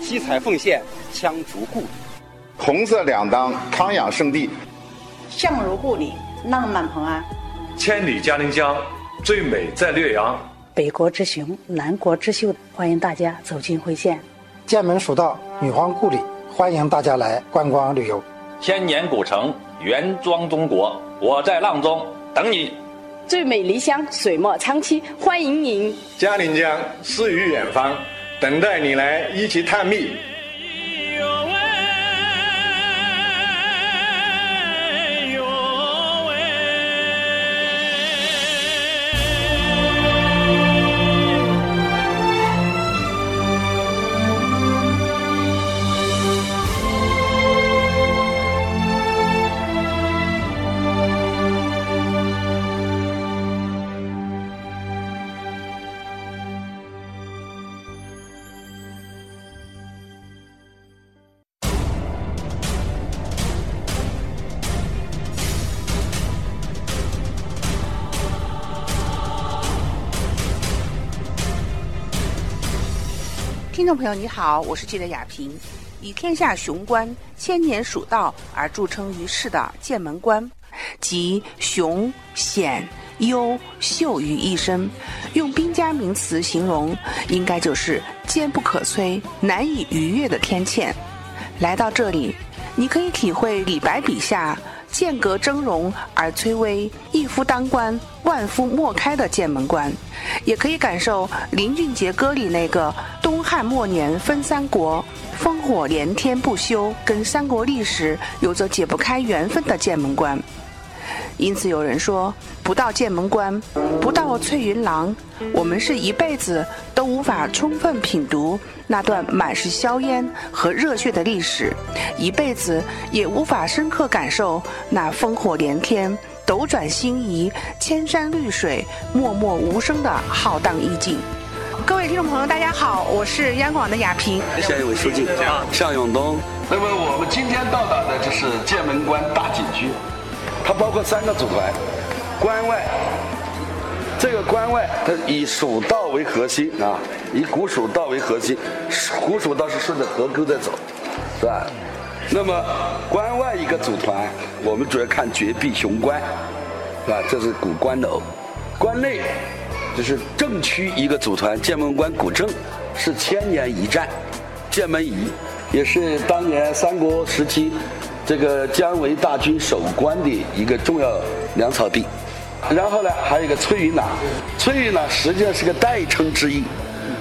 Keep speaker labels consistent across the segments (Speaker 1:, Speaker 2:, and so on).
Speaker 1: 七彩凤线，枪竹故里；
Speaker 2: 红色两当，康养圣地；
Speaker 3: 相如故里，浪漫蓬安；
Speaker 4: 千里嘉陵江，最美在略阳；
Speaker 5: 北国之雄，南国之秀，欢迎大家走进辉县；
Speaker 6: 剑门蜀道，女皇故里，欢迎大家来观光旅游；
Speaker 7: 千年古城，原装中国，我在阆中等你；
Speaker 8: 最美离乡，水墨长期，欢迎您；
Speaker 9: 嘉陵江，诗与远方。等待你来一起探秘。
Speaker 10: 听众朋友，你好，我是记者雅萍。以天下雄关、千年蜀道而著称于世的剑门关，集雄险幽秀于一身。用兵家名词形容，应该就是坚不可摧、难以逾越的天堑。来到这里，你可以体会李白笔下剑阁峥嵘而崔巍，一夫当关，万夫莫开的剑门关。也可以感受林俊杰歌里那个东汉末年分三国，烽火连天不休，跟三国历史有着解不开缘分的剑门关。因此有人说，不到剑门关，不到翠云廊，我们是一辈子都无法充分品读那段满是硝烟和热血的历史，一辈子也无法深刻感受那烽火连天。斗转星移，千山绿水，默默无声的浩荡意境。各位听众朋友，大家好，我是央广的亚萍。
Speaker 11: 下一位书记向永东。
Speaker 12: 那么我们今天到达的就是剑门关大景区，它包括三个组团。关外，这个关外它以蜀道为核心啊，以古蜀道为核心，古蜀道是顺着河沟在走，是吧？那么关外一个组团，我们主要看绝壁雄关，是吧？这是古关楼。关内就是正区一个组团，剑门关古镇是千年一战，剑门仪也是当年三国时期这个姜维大军守关的一个重要粮草地。然后呢，还有一个翠云廊，翠云廊实际上是个代称之意，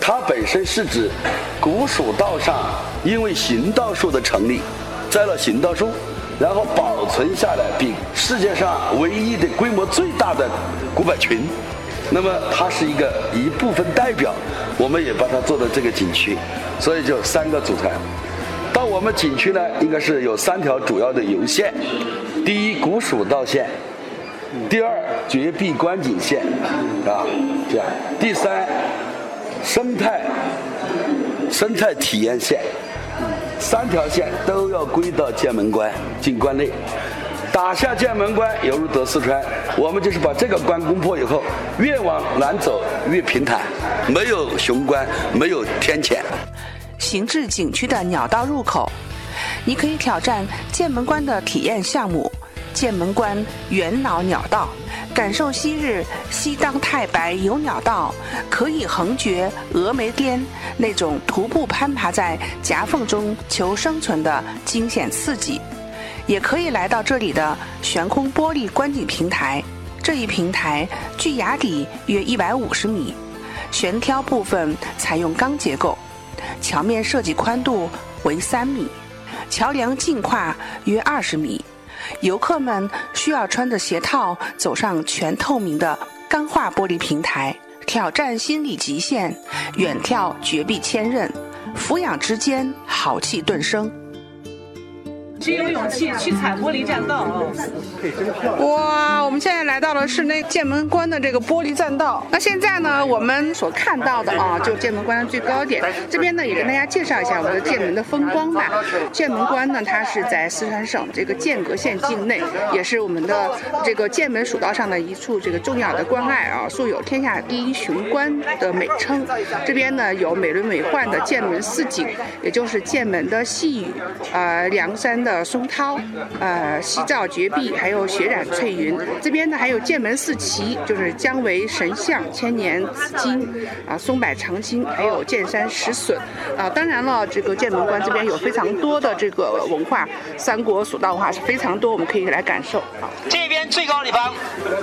Speaker 12: 它本身是指古蜀道上因为行道树的成立。栽了行道树，然后保存下来，并世界上唯一的规模最大的古柏群。那么它是一个一部分代表，我们也把它做到这个景区，所以就三个组团。到我们景区呢，应该是有三条主要的游线：第一，古蜀道线；第二，绝壁观景线，啊，这样；第三，生态生态体验线。三条线都要归到剑门关进关内，打下剑门关犹如得四川。我们就是把这个关攻破以后，越往南走越平坦，没有雄关，没有天堑。
Speaker 10: 行至景区的鸟道入口，你可以挑战剑门关的体验项目——剑门关元老鸟道。感受昔日西当太白有鸟道，可以横绝峨眉巅那种徒步攀爬在夹缝中求生存的惊险刺激，也可以来到这里的悬空玻璃观景平台。这一平台距崖底约一百五十米，悬挑部分采用钢结构，桥面设计宽度为三米，桥梁净跨约二十米。游客们需要穿着鞋套走上全透明的钢化玻璃平台，挑战心理极限，远眺绝壁千仞，俯仰之间豪气顿生。
Speaker 13: 只有勇气去踩玻璃栈道啊！
Speaker 14: 哇，我们现在来到了是那剑门关的这个玻璃栈道。那现在呢，我们所看到的啊，就剑门关的最高点。这边呢，也跟大家介绍一下我们的剑门的风光吧。剑门关呢，它是在四川省这个剑阁县境内，也是我们的这个剑门蜀道上的一处这个重要的关隘啊，素有“天下第一雄关”的美称。这边呢，有美轮美奂的剑门四景，也就是剑门的细雨，呃，梁山的松涛，呃，西照绝壁，还有雪染翠云。这边呢，还有剑门四奇，就是姜维神像、千年紫金，啊，松柏长青，还有剑山石笋。啊，当然了，这个剑门关这边有非常多的这个文化，三国蜀道文化是非常多，我们可以来感受。
Speaker 15: 这边最高的地方，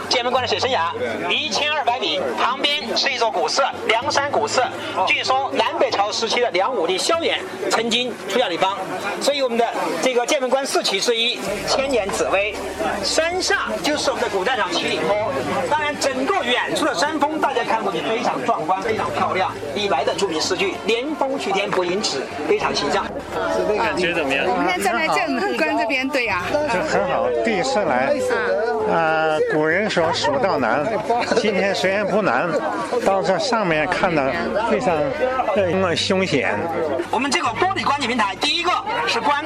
Speaker 15: 剑门关的水深崖，一千二百米，旁边是一座古寺——梁山古寺。据说南北朝时期的梁武帝萧衍曾经出下地方，所以我们的这个剑门关四奇之一，千年紫薇。山下就是我们的古战场七里坡，当然整个远处的山峰，大家看过去非常壮观，非常漂亮。李白的著名诗句“连峰去天不盈尺”非常形象。
Speaker 16: 感觉怎么样？
Speaker 14: 我们现在站在剑门关这边，对呀，
Speaker 16: 这很好，第一次来。啊，古人说蜀道难，今天虽然不难，到这上面看的非常呃凶险。
Speaker 15: 我们这个玻璃观景平台，第一个是观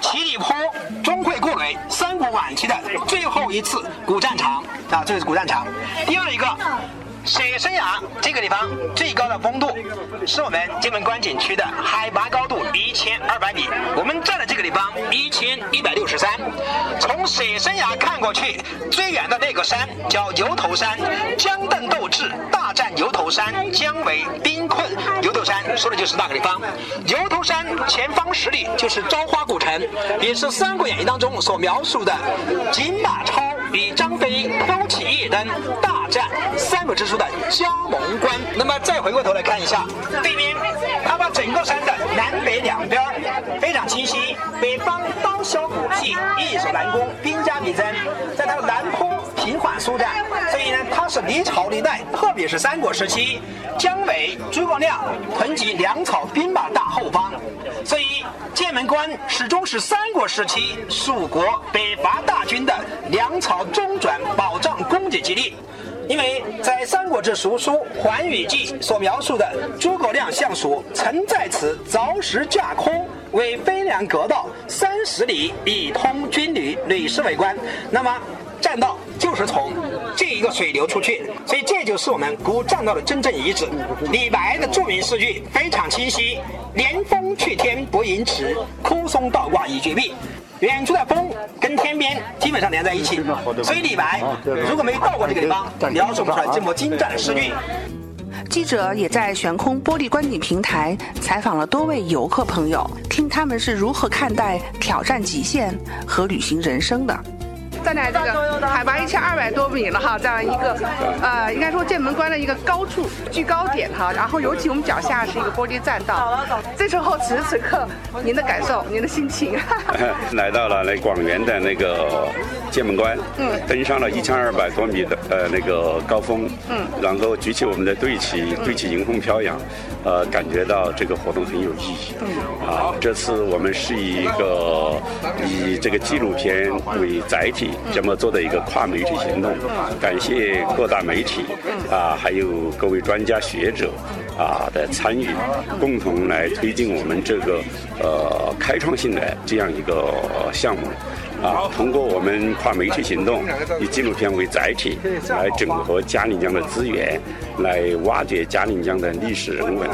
Speaker 15: 七里坡钟会故垒，三国晚期的最后一次古战场啊，这是古战场。第二一个。水神崖这个地方最高的峰度是我们剑门关景区的海拔高度一千二百米，我们站的这个地方一千一百六十三。从水神崖看过去，最远的那个山叫牛头山，姜邓斗智大战牛头山，姜维兵困牛头山，说的就是那个地方。牛头山前方十里就是朝花古城，也是《三国演义》当中所描述的锦马超与张飞挑起夜灯大战三国之书。的加盟关，那么再回过头来看一下这边，他把整个山的南北两边非常清晰。北方刀削骨气，易守难攻，兵家必争，在它的南坡平缓舒展，所以呢，它是历朝历代，特别是三国时期，姜维、诸葛亮囤积粮草兵马大后方，所以剑门关始终是三国时期蜀国北伐大军的粮草中转、保障供给基地。因为在《三国志·蜀书·环宇记》所描述的诸葛亮相蜀，曾在此凿石架空，为飞梁阁道三十里，以通军旅，屡试为关。那么栈道就是从这一个水流出去，所以这就是我们古栈道的真正遗址。李白的著名诗句非常清晰：“连峰去天不盈尺，枯松倒挂倚绝壁。”远处的峰跟天边基本上连在一起，所以李白如果没有到过这个地方，描述不出来这么精湛的诗句。记者也在悬空玻璃观景平台采访了多位游客朋友，听他们是如何看待挑战极限和旅行人生的。站在这个海拔一千二百多米了哈，这样一个呃，应该说剑门关的一个高处居高点哈。然后尤其我们脚下是一个玻璃栈道。这时候此时此刻，您的感受，您的心情？
Speaker 17: 来到了那广元的那个剑门关，嗯，登上了一千二百多米的呃那个高峰，嗯，然后举起我们的队旗，队旗迎风飘扬，呃，感觉到这个活动很有意义。嗯，啊，这次我们是以一个以这个纪录片为载体。这么做的一个跨媒体行动，感谢各大媒体啊，还有各位专家学者啊的参与，共同来推进我们这个呃开创性的这样一个项目。啊，通过我们跨媒体行动，以纪录片为载体，来整合嘉陵江的资源，来挖掘嘉陵江的历史人文，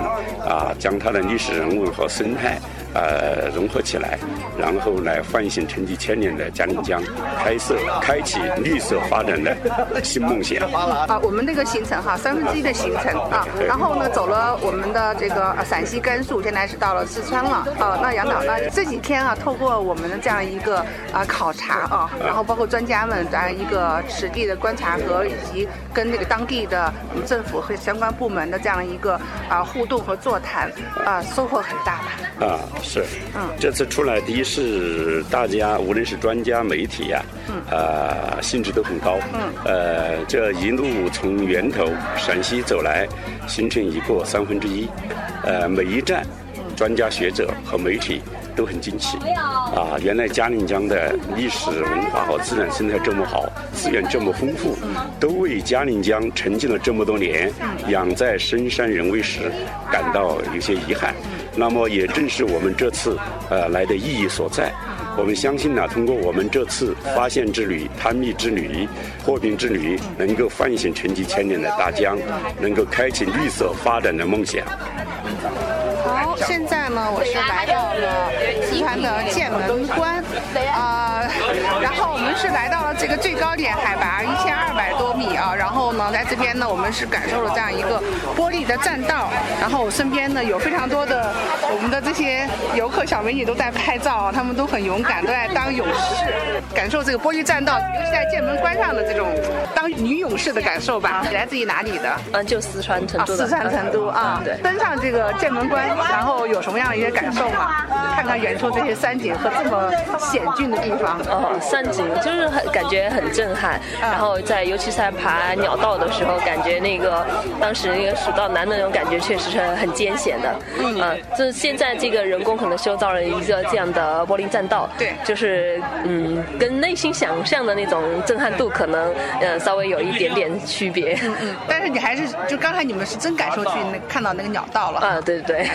Speaker 17: 啊，将它的历史人文和生态。呃，融合起来，然后来唤醒沉寂千年的嘉陵江，开设、开启绿色发展的新梦想。
Speaker 14: 啊，我们那个行程哈，三分之一的行程啊，然后呢，走了我们的这个陕西甘肃，现在是到了四川了。啊，那杨导呢，这几天啊，透过我们的这样一个啊考察啊，然后包括专家们这样一个实地的观察和以及跟那个当地的我们政府和相关部门的这样一个啊互动和座谈啊，收获很大
Speaker 17: 吧？啊。是，嗯，这次出来，第一是大家无论是专家、媒体呀，嗯，啊，兴致都很高，嗯，呃，这一路从源头陕西走来，行程已过三分之一，呃，每一站，专家学者和媒体都很惊奇。啊，原来嘉陵江的历史文化和自然生态这么好，资源这么丰富，都为嘉陵江沉浸了这么多年，养在深山人未识，感到有些遗憾。那么也正是我们这次呃来的意义所在。我们相信呢，通过我们这次发现之旅、探秘之旅、破冰之旅，能够唤醒沉寂千年的大江，能够开启绿色发展的梦想。
Speaker 18: 好，现在呢，我是来到了四川的剑门关，啊，们是来到了这个最高点，海拔一千二百多米啊，然后呢，在这边呢，我们是感受了这样一个玻璃的栈道，然后我身边呢有非常多的我们的这些游客小美女都在拍照，他们都很勇敢，都在当勇士，感受这个玻璃栈道，尤其在剑门关上的这种当女勇士的感受吧。你来自于哪里的？
Speaker 8: 嗯，就四川成都。
Speaker 18: 四川成都啊，对，登上这个剑门关。然后有什么样的一些感受吗？看看远处这些山景和这么险峻的地方。
Speaker 8: 哦，山景就是很感觉很震撼。然后在尤其是在爬鸟道的时候，感觉那个当时那个蜀道难的那种感觉确实是很艰险的。嗯，就是现在这个人工可能修造了一个这样的玻璃栈道。
Speaker 18: 对，
Speaker 8: 就是嗯，跟内心想象的那种震撼度可能呃稍微有一点点区别。
Speaker 18: 嗯嗯。但是你还是就刚才你们是真感受去那看到那个鸟道了。
Speaker 8: 啊，对对对。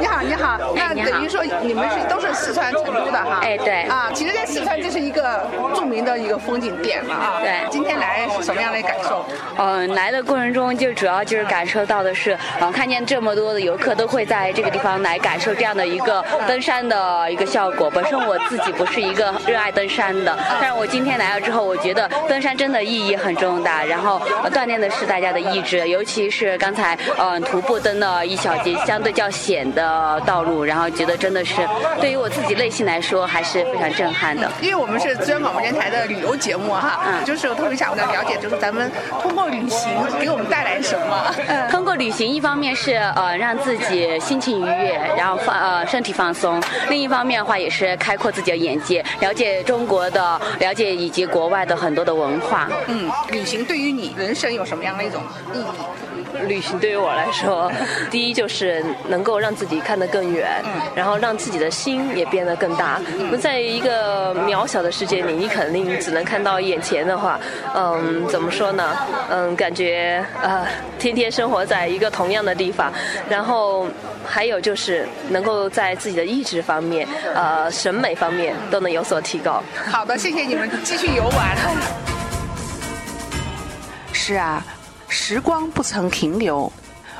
Speaker 18: 你好，你好，那等于说你们是都是四川成都的哈？
Speaker 19: 哎，对。
Speaker 18: 啊，其实，在四川这是一个著名的一个风景点了啊。
Speaker 19: 对。
Speaker 18: 今天来是什么样的感受？
Speaker 19: 嗯，来的过程中就主要就是感受到的是，嗯，看见这么多的游客都会在这个地方来感受这样的一个登山的一个效果。本身我自己不是一个热爱登山的，但是我今天来了之后，我觉得登山真的意义很重大，然后锻炼的是大家的意志，尤其是刚才嗯徒步登了一小节相对较险。的道路，然后觉得真的是对于我自己内心来说还是非常震撼的。
Speaker 18: 因为我们是资源广播电台的旅游节目哈，嗯，就是我特别想了解，就是咱们通过旅行给我们带来什么？
Speaker 19: 嗯，通过旅行，一方面是呃让自己心情愉悦，然后放呃身体放松；另一方面的话，也是开阔自己的眼界，了解中国的，了解以及国外的很多的文化。
Speaker 18: 嗯，旅行对于你人生有什么样的一种意义？
Speaker 8: 旅行对于我来说，第一就是能够让自己看得更远，然后让自己的心也变得更大。那在一个渺小的世界里，你肯定只能看到眼前的话，嗯，怎么说呢？嗯，感觉呃，天天生活在一个同样的地方，然后还有就是能够在自己的意志方面、呃，审美方面都能有所提高。
Speaker 18: 好的，谢谢你们，继续游玩。是啊。时光不曾停留，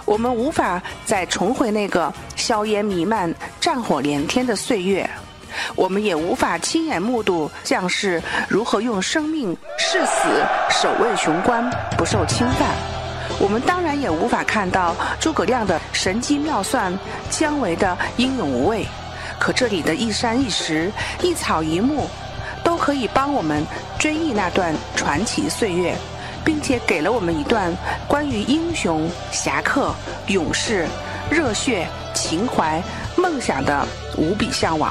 Speaker 18: 我们无法再重回那个硝烟弥漫、战火连天的岁月，我们也无法亲眼目睹将士如何用生命誓死守卫雄关不受侵犯，我们当然也无法看到诸葛亮的神机妙算、姜维的英勇无畏。可这里的一山一石、一草一木，都可以帮我们追忆那段传奇岁月。并且给了我们一段关于英雄、侠客、勇士、热血、情怀、梦想的无比向往。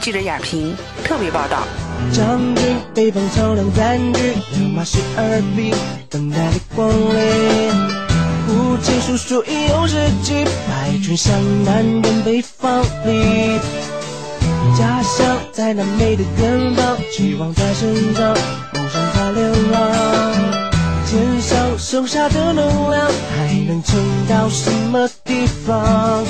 Speaker 18: 记者亚平特别报道。将军北方草粮占据，两马十二匹，等待你光临。父亲叔叔已有日记，白军向南人北方里。家乡在那美的远方，希望在生长，梦想在流浪。肩上剩下的能量，还能撑到什么地方？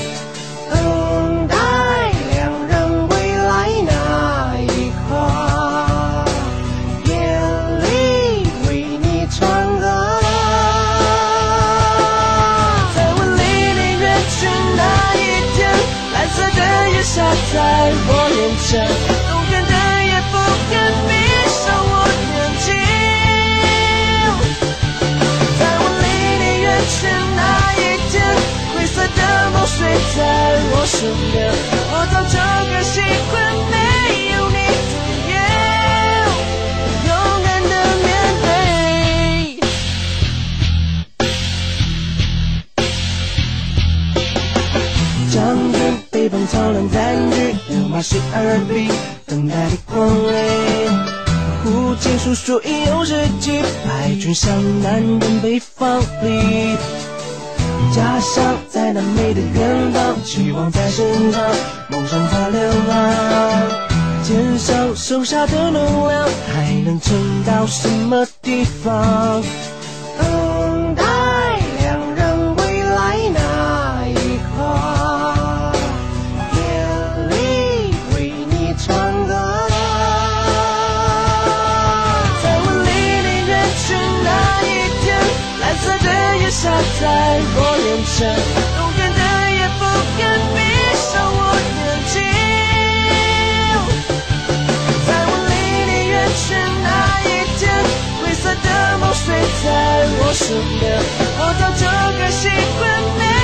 Speaker 18: 等待你光临。父亲叔叔已有日记，败军向南奔北方里。家乡，在南美的远方，期望在身上，梦想在流浪。肩上剩下的能量，还能撑到什么地方？下在我眼前永远的也不敢闭上我眼睛。在我离你远去那一天灰色的梦睡在我身边。我早就该习惯没